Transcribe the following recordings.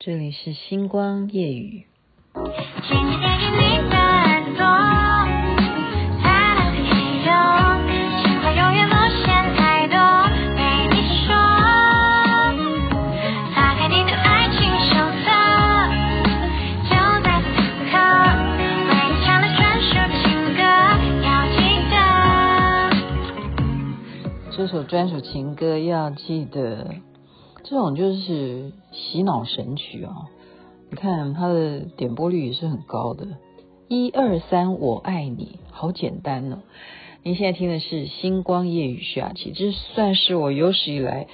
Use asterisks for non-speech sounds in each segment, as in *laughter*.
这里是星光夜语。这首专属情歌要记得，这种就是洗脑神曲啊！你看它的点播率也是很高的，一二三，我爱你，好简单哦。您现在听的是星光夜雨徐雅琪，这算是我有史以来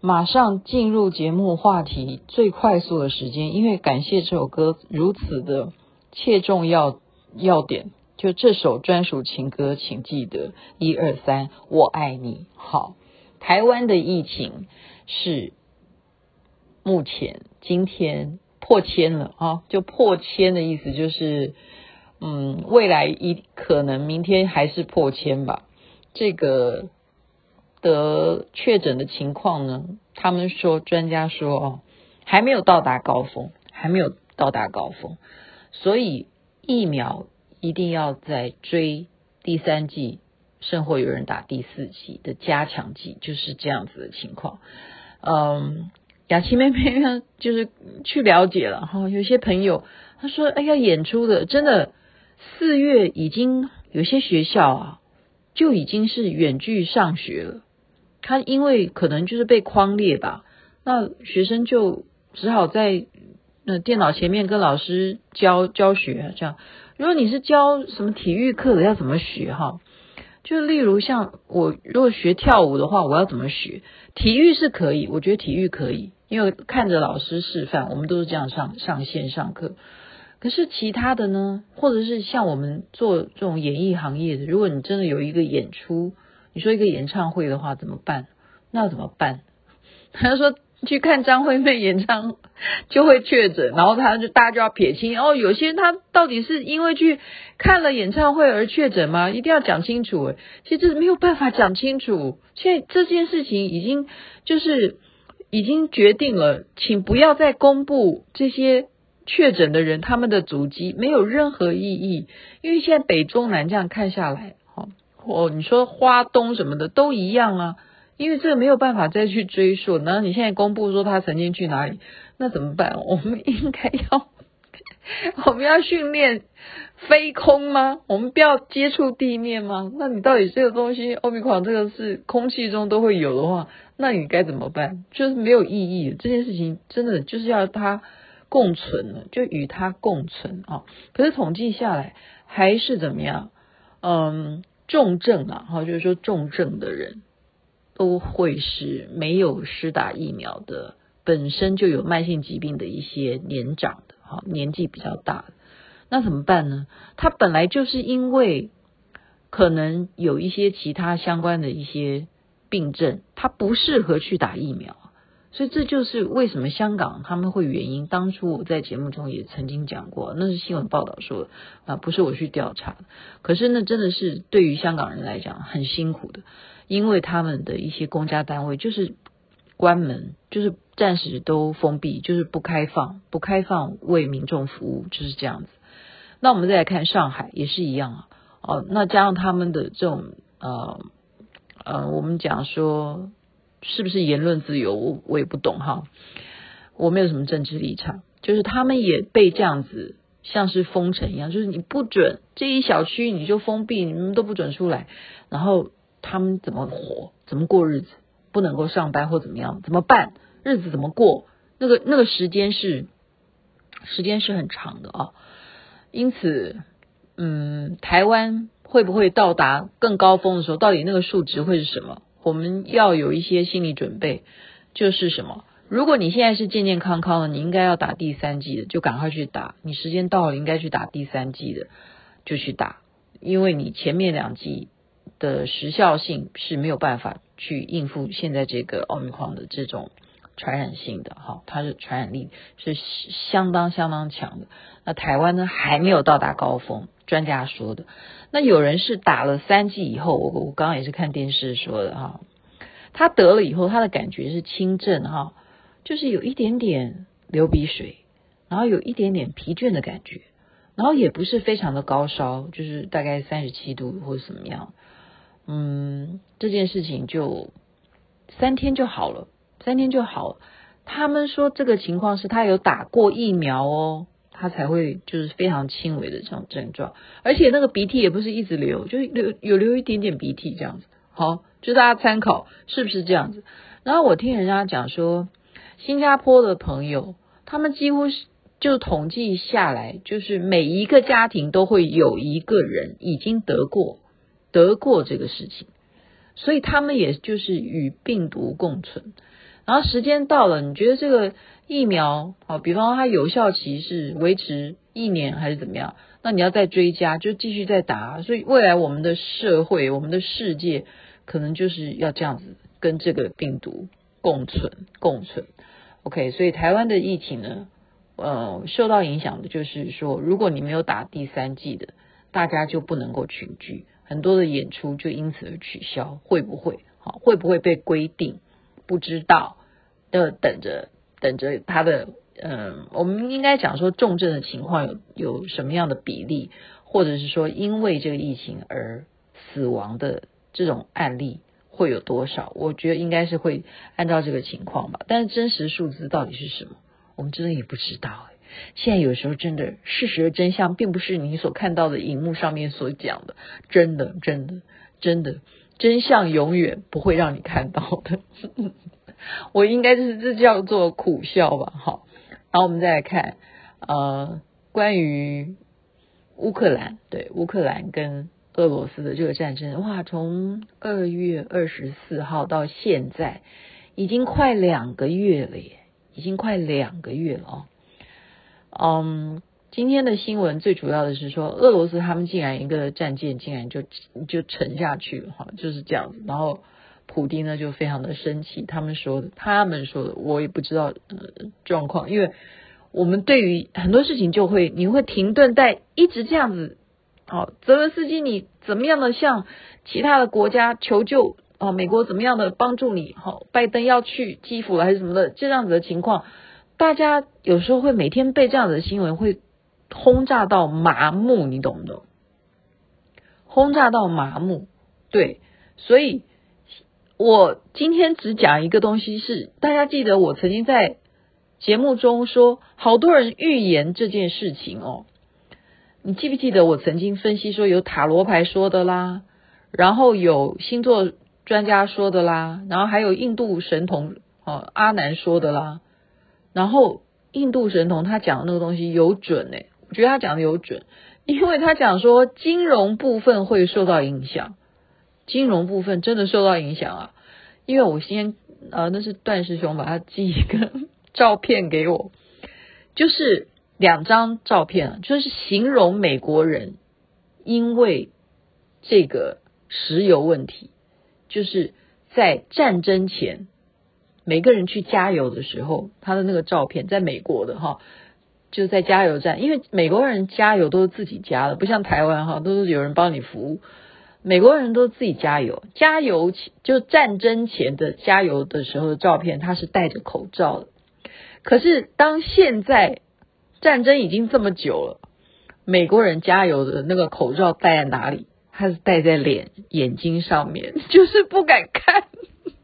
马上进入节目话题最快速的时间，因为感谢这首歌如此的切中要要点。就这首专属情歌，请记得一二三，我爱你。好，台湾的疫情是目前今天破千了啊，就破千的意思就是，嗯，未来一可能明天还是破千吧。这个得确诊的情况呢，他们说专家说哦，还没有到达高峰，还没有到达高峰，所以疫苗。一定要在追第三剂，甚或有人打第四剂的加强剂，就是这样子的情况。嗯，雅琪妹妹呢，就是去了解了哈。有些朋友他说：“哎呀，演出的真的四月已经有些学校啊，就已经是远距上学了。他因为可能就是被框列吧，那学生就只好在那电脑前面跟老师教教学这样。”如果你是教什么体育课的，要怎么学哈？就例如像我如果学跳舞的话，我要怎么学？体育是可以，我觉得体育可以，因为看着老师示范，我们都是这样上上线上课。可是其他的呢？或者是像我们做这种演艺行业的，如果你真的有一个演出，你说一个演唱会的话怎么办？那怎么办？他说。去看张惠妹演唱就会确诊，然后他就大家就要撇清哦。有些人他到底是因为去看了演唱会而确诊吗？一定要讲清楚。其实这是没有办法讲清楚。现在这件事情已经就是已经决定了，请不要再公布这些确诊的人他们的足迹，没有任何意义。因为现在北中南这样看下来，哦哦，你说花东什么的都一样啊。因为这个没有办法再去追溯，然后你现在公布说他曾经去哪里，那怎么办？我们应该要，*laughs* 我们要训练飞空吗？我们不要接触地面吗？那你到底这个东西，欧米狂这个是空气中都会有的话，那你该怎么办？就是没有意义，这件事情真的就是要它共存了，就与它共存啊。可是统计下来还是怎么样？嗯，重症啊，哈，就是说重症的人。都会是没有施打疫苗的，本身就有慢性疾病的一些年长的，哈，年纪比较大的，那怎么办呢？他本来就是因为可能有一些其他相关的一些病症，他不适合去打疫苗，所以这就是为什么香港他们会原因。当初我在节目中也曾经讲过，那是新闻报道说啊，不是我去调查。可是那真的是对于香港人来讲很辛苦的。因为他们的一些公家单位就是关门，就是暂时都封闭，就是不开放，不开放为民众服务，就是这样子。那我们再来看上海也是一样啊，哦，那加上他们的这种呃呃，我们讲说是不是言论自由，我我也不懂哈，我没有什么政治立场，就是他们也被这样子像是封城一样，就是你不准这一小区你就封闭，你们都不准出来，然后。他们怎么活？怎么过日子？不能够上班或怎么样？怎么办？日子怎么过？那个那个时间是时间是很长的啊。因此，嗯，台湾会不会到达更高峰的时候？到底那个数值会是什么？我们要有一些心理准备。就是什么？如果你现在是健健康康的，你应该要打第三剂的，就赶快去打。你时间到了，应该去打第三剂的，就去打，因为你前面两剂。的时效性是没有办法去应付现在这个奥密克戎的这种传染性的哈，它的传染力是相当相当强的。那台湾呢，还没有到达高峰，专家说的。那有人是打了三剂以后，我我刚刚也是看电视说的哈，他得了以后，他的感觉是轻症哈，就是有一点点流鼻水，然后有一点点疲倦的感觉，然后也不是非常的高烧，就是大概三十七度或者怎么样。嗯，这件事情就三天就好了，三天就好了。他们说这个情况是他有打过疫苗哦，他才会就是非常轻微的这种症状，而且那个鼻涕也不是一直流，就是流有流一点点鼻涕这样子。好，就大家参考是不是这样子？然后我听人家讲说，新加坡的朋友，他们几乎是就统计下来，就是每一个家庭都会有一个人已经得过得过这个事情，所以他们也就是与病毒共存。然后时间到了，你觉得这个疫苗，好，比方说它有效期是维持一年还是怎么样？那你要再追加，就继续再打。所以未来我们的社会，我们的世界。可能就是要这样子跟这个病毒共存共存，OK，所以台湾的疫情呢，呃，受到影响的就是说，如果你没有打第三剂的，大家就不能够群聚，很多的演出就因此而取消，会不会？好，会不会被规定？不知道，要等着等着他的，嗯、我们应该讲说重症的情况有有什么样的比例，或者是说因为这个疫情而死亡的。这种案例会有多少？我觉得应该是会按照这个情况吧。但是真实数字到底是什么？我们真的也不知道。现在有时候真的事实的真相，并不是你所看到的荧幕上面所讲的。真的，真的，真的，真相永远不会让你看到的。我应该是这叫做苦笑吧。好，然后我们再来看，呃，关于乌克兰，对，乌克兰跟。俄罗斯的这个战争，哇，从二月二十四号到现在，已经快两个月了耶，已经快两个月了哦。嗯，今天的新闻最主要的是说，俄罗斯他们竟然一个战舰竟然就就沉下去了哈，就是这样子。然后普丁呢就非常的生气，他们说的，他们说的，我也不知道呃状况，因为我们对于很多事情就会你会停顿在一直这样子。好，泽伦斯基，你怎么样的向其他的国家求救？啊，美国怎么样的帮助你？好，拜登要去基辅了还是什么的？这样子的情况，大家有时候会每天被这样子的新闻会轰炸到麻木，你懂不懂？轰炸到麻木，对，所以我今天只讲一个东西是，大家记得我曾经在节目中说，好多人预言这件事情哦。你记不记得我曾经分析说有塔罗牌说的啦，然后有星座专家说的啦，然后还有印度神童哦阿南说的啦，然后印度神童他讲的那个东西有准诶，我觉得他讲的有准，因为他讲说金融部分会受到影响，金融部分真的受到影响啊，因为我先呃那是段师兄把他寄一个照片给我，就是。两张照片啊，就是形容美国人因为这个石油问题，就是在战争前，每个人去加油的时候，他的那个照片，在美国的哈，就在加油站，因为美国人加油都是自己加的，不像台湾哈，都是有人帮你服务。美国人都自己加油，加油就战争前的加油的时候的照片，他是戴着口罩的。可是当现在。战争已经这么久了，美国人加油的那个口罩戴在哪里？他是戴在脸眼睛上面，*laughs* 就是不敢看。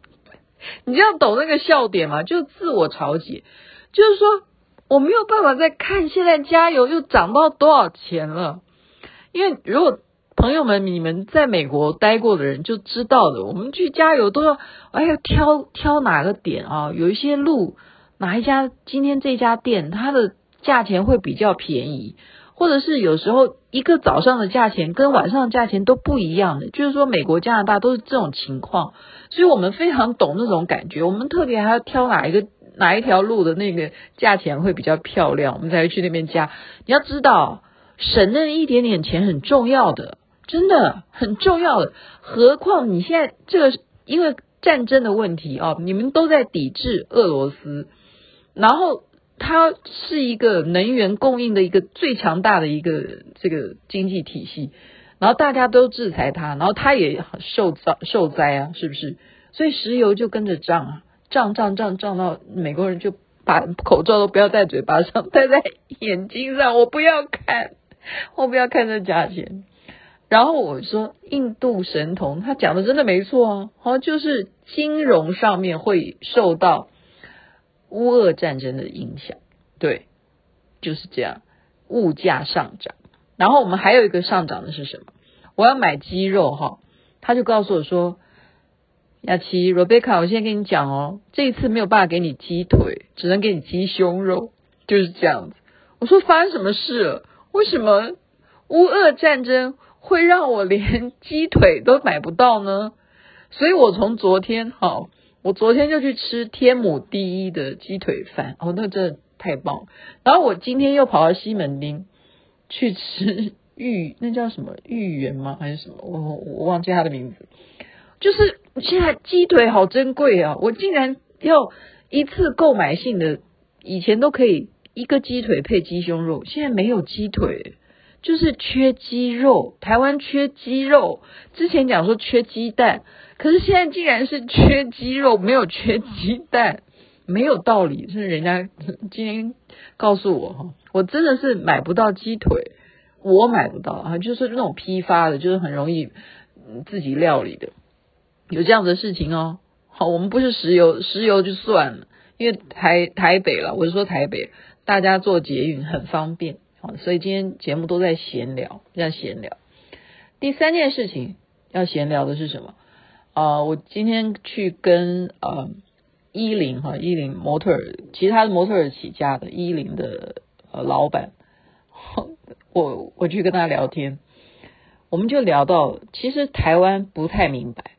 *laughs* 你这样懂那个笑点吗？就自我嘲解，就是说我没有办法再看现在加油又涨到多少钱了。因为如果朋友们你们在美国待过的人就知道的，我们去加油都要哎呀挑挑哪个点啊？有一些路哪一家今天这家店它的。价钱会比较便宜，或者是有时候一个早上的价钱跟晚上的价钱都不一样的，就是说美国、加拿大都是这种情况，所以我们非常懂那种感觉。我们特别还要挑哪一个哪一条路的那个价钱会比较漂亮，我们才会去那边加。你要知道，省那一点点钱很重要的，真的很重要的。何况你现在这个因为战争的问题啊，你们都在抵制俄罗斯，然后。它是一个能源供应的一个最强大的一个这个经济体系，然后大家都制裁它，然后它也受灾受灾啊，是不是？所以石油就跟着涨啊，涨涨涨涨到美国人就把口罩都不要戴嘴巴上，戴在眼睛上，我不要看，我不要看这价钱。然后我说印度神童，他讲的真的没错啊，好，就是金融上面会受到乌俄战争的影响，对，就是这样，物价上涨。然后我们还有一个上涨的是什么？我要买鸡肉哈，他就告诉我说，雅琪、罗贝卡，我现在跟你讲哦，这一次没有办法给你鸡腿，只能给你鸡胸肉，就是这样子。我说发生什么事了？为什么乌俄战争？会让我连鸡腿都买不到呢，所以我从昨天好，我昨天就去吃天母第一的鸡腿饭，哦，那真的太棒。然后我今天又跑到西门町去吃芋，那叫什么芋圆吗？还是什么？我我忘记它的名字。就是现在鸡腿好珍贵啊，我竟然要一次购买性的，以前都可以一个鸡腿配鸡胸肉，现在没有鸡腿。就是缺鸡肉，台湾缺鸡肉。之前讲说缺鸡蛋，可是现在竟然是缺鸡肉，没有缺鸡蛋，没有道理。是人家 *laughs* 今天告诉我哈，我真的是买不到鸡腿，我买不到啊，就是那种批发的，就是很容易自己料理的，有这样的事情哦。好，我们不是石油，石油就算了，因为台台北了，我是说台北，大家坐捷运很方便。所以今天节目都在闲聊，在闲聊。第三件事情要闲聊的是什么？啊、我今天去跟呃伊林哈伊林模特儿，其他的模特儿起家的伊林的呃老板，我我去跟他聊天，我们就聊到，其实台湾不太明白，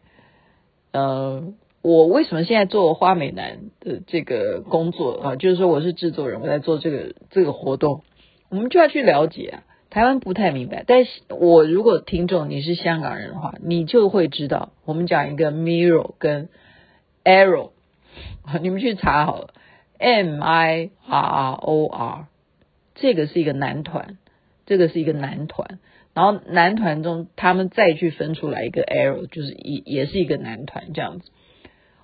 呃，我为什么现在做花美男的这个工作啊？就是说我是制作人，我在做这个这个活动。我们就要去了解啊，台湾不太明白。但是我如果听众你是香港人的话，你就会知道。我们讲一个 Mirror 跟 arrow，*laughs* 你们去查好了，M I R R O R，这个是一个男团，这个是一个男团。然后男团中，他们再去分出来一个 Arrow，就是也也是一个男团这样子，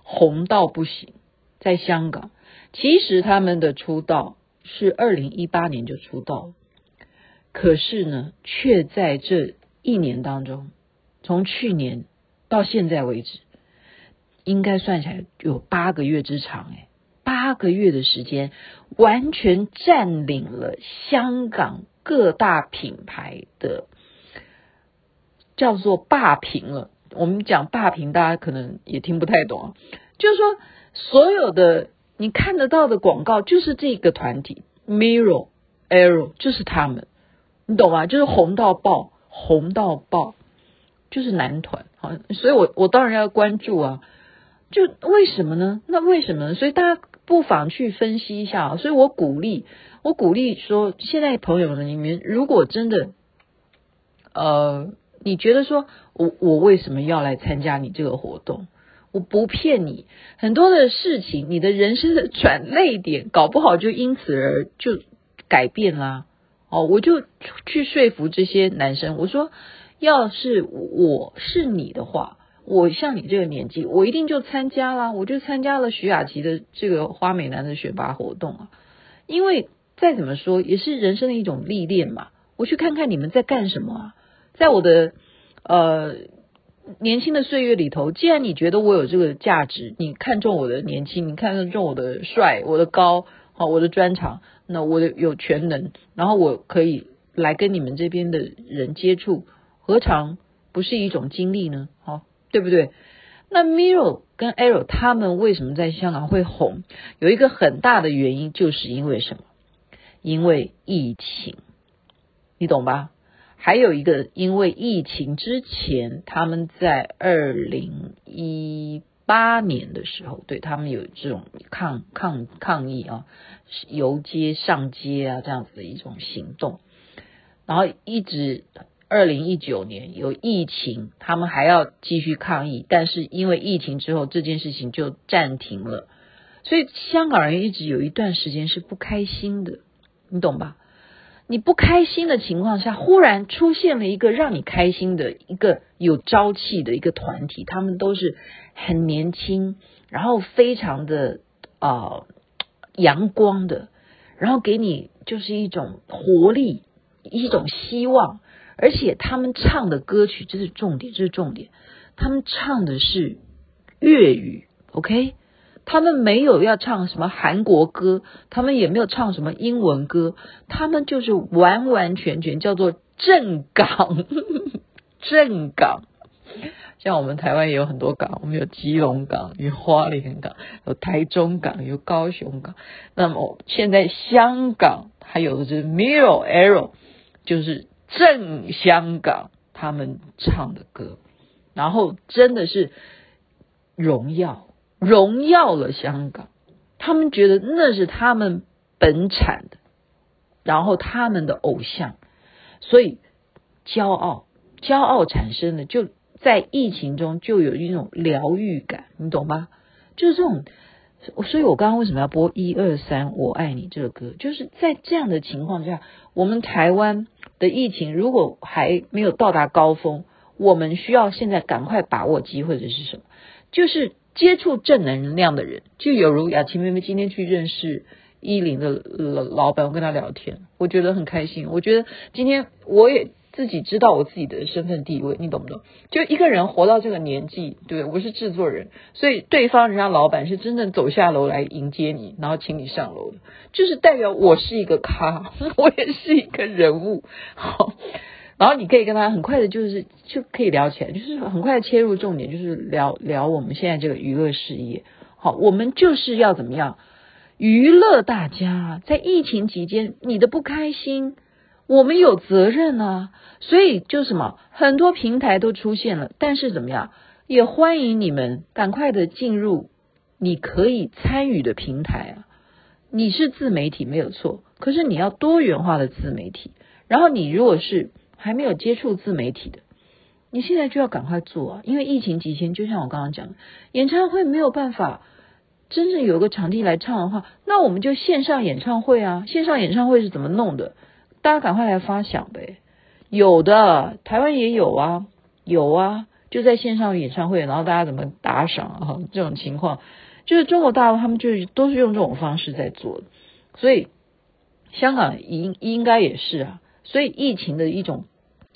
红到不行。在香港，其实他们的出道。是二零一八年就出道，可是呢，却在这一年当中，从去年到现在为止，应该算起来有八个月之长哎，八个月的时间，完全占领了香港各大品牌的叫做霸屏了。我们讲霸屏，大家可能也听不太懂，就是说所有的。你看得到的广告就是这个团体，Mirror、Error 就是他们，你懂吗？就是红到爆，红到爆，就是男团，好，所以我我当然要关注啊。就为什么呢？那为什么呢？所以大家不妨去分析一下啊。所以我鼓励，我鼓励说，现在朋友们里面，如果真的，呃，你觉得说我我为什么要来参加你这个活动？我不骗你，很多的事情，你的人生的转捩点，搞不好就因此而就改变啦。哦，我就去说服这些男生，我说，要是我是你的话，我像你这个年纪，我一定就参加啦，我就参加了徐雅琪的这个花美男的选拔活动啊。因为再怎么说，也是人生的一种历练嘛。我去看看你们在干什么啊，在我的呃。年轻的岁月里头，既然你觉得我有这个价值，你看中我的年轻，你看中我的帅，我的高，好，我的专长，那我有全能，然后我可以来跟你们这边的人接触，何尝不是一种经历呢？好，对不对？那 MIRO 跟 Error 他们为什么在香港会红？有一个很大的原因，就是因为什么？因为疫情，你懂吧？还有一个，因为疫情之前，他们在二零一八年的时候，对他们有这种抗抗抗议啊，游街上街啊这样子的一种行动，然后一直二零一九年有疫情，他们还要继续抗议，但是因为疫情之后这件事情就暂停了，所以香港人一直有一段时间是不开心的，你懂吧？你不开心的情况下，忽然出现了一个让你开心的一个有朝气的一个团体，他们都是很年轻，然后非常的啊、呃，阳光的，然后给你就是一种活力，一种希望。而且他们唱的歌曲，这是重点，这是重点。他们唱的是粤语，OK？他们没有要唱什么韩国歌，他们也没有唱什么英文歌，他们就是完完全全叫做正港，*laughs* 正港。像我们台湾也有很多港，我们有基隆港，有花莲港，有台中港，有高雄港。那么现在香港还有的是 Mirror Error，就是正香港他们唱的歌，然后真的是荣耀，荣耀了香港。他们觉得那是他们本产的，然后他们的偶像，所以骄傲，骄傲产生的就。在疫情中就有一种疗愈感，你懂吗？就是这种，所以我刚刚为什么要播一二三我爱你这个歌？就是在这样的情况下，我们台湾的疫情如果还没有到达高峰，我们需要现在赶快把握机会的是什么？就是接触正能量的人，就有如雅琪妹妹今天去认识一零的老老板，我跟他聊天，我觉得很开心。我觉得今天我也。自己知道我自己的身份地位，你懂不懂？就一个人活到这个年纪，对，我是制作人，所以对方人家老板是真正走下楼来迎接你，然后请你上楼的，就是代表我是一个咖，*laughs* 我也是一个人物。好，然后你可以跟他很快的，就是就可以聊起来，就是很快的切入重点，就是聊聊我们现在这个娱乐事业。好，我们就是要怎么样娱乐大家，在疫情期间你的不开心。我们有责任啊，所以就什么，很多平台都出现了，但是怎么样，也欢迎你们赶快的进入你可以参与的平台啊。你是自媒体没有错，可是你要多元化的自媒体。然后你如果是还没有接触自媒体的，你现在就要赶快做啊，因为疫情期间，就像我刚刚讲，演唱会没有办法真正有个场地来唱的话，那我们就线上演唱会啊。线上演唱会是怎么弄的？大家赶快来发想呗，有的台湾也有啊，有啊，就在线上演唱会，然后大家怎么打赏啊？这种情况，就是中国大陆他们就都是用这种方式在做的，所以香港应应该也是啊，所以疫情的一种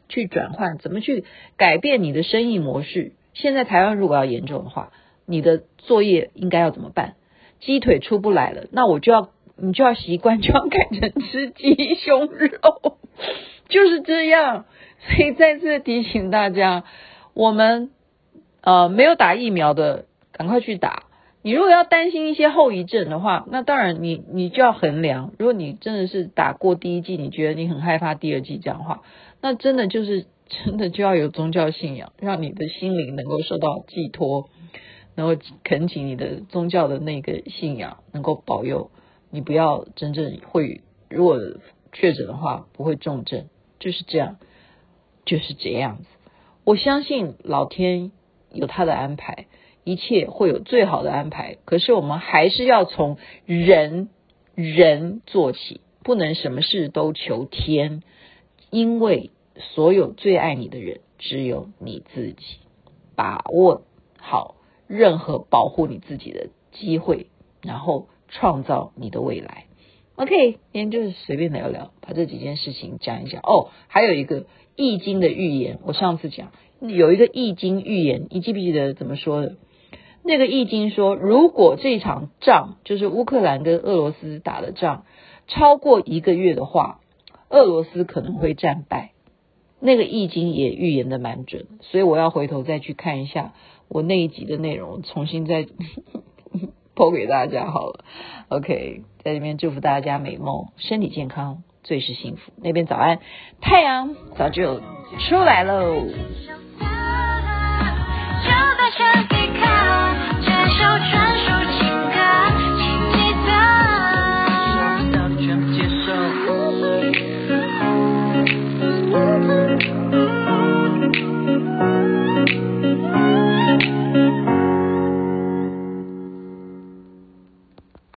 去转换，怎么去改变你的生意模式？现在台湾如果要严重的话，你的作业应该要怎么办？鸡腿出不来了，那我就要。你就要习惯，就要改成吃鸡胸肉，*laughs* 就是这样。所以再次提醒大家，我们呃没有打疫苗的，赶快去打。你如果要担心一些后遗症的话，那当然你你就要衡量。如果你真的是打过第一剂，你觉得你很害怕第二剂这样的话，那真的就是真的就要有宗教信仰，让你的心灵能够受到寄托，然后恳请你的宗教的那个信仰能够保佑。你不要真正会，如果确诊的话不会重症，就是这样，就是这样子。我相信老天有他的安排，一切会有最好的安排。可是我们还是要从人人做起，不能什么事都求天，因为所有最爱你的人只有你自己。把握好任何保护你自己的机会，然后。创造你的未来，OK，今天就是随便聊聊，把这几件事情讲一讲。哦，还有一个易经的预言，我上次讲有一个易经预言，你记不记得怎么说的？那个易经说，如果这场仗就是乌克兰跟俄罗斯打的仗超过一个月的话，俄罗斯可能会战败。那个易经也预言的蛮准，所以我要回头再去看一下我那一集的内容，重新再。*laughs* 播给大家好了，OK，在这边祝福大家美梦，身体健康，最是幸福。那边早安，太阳早就出来喽。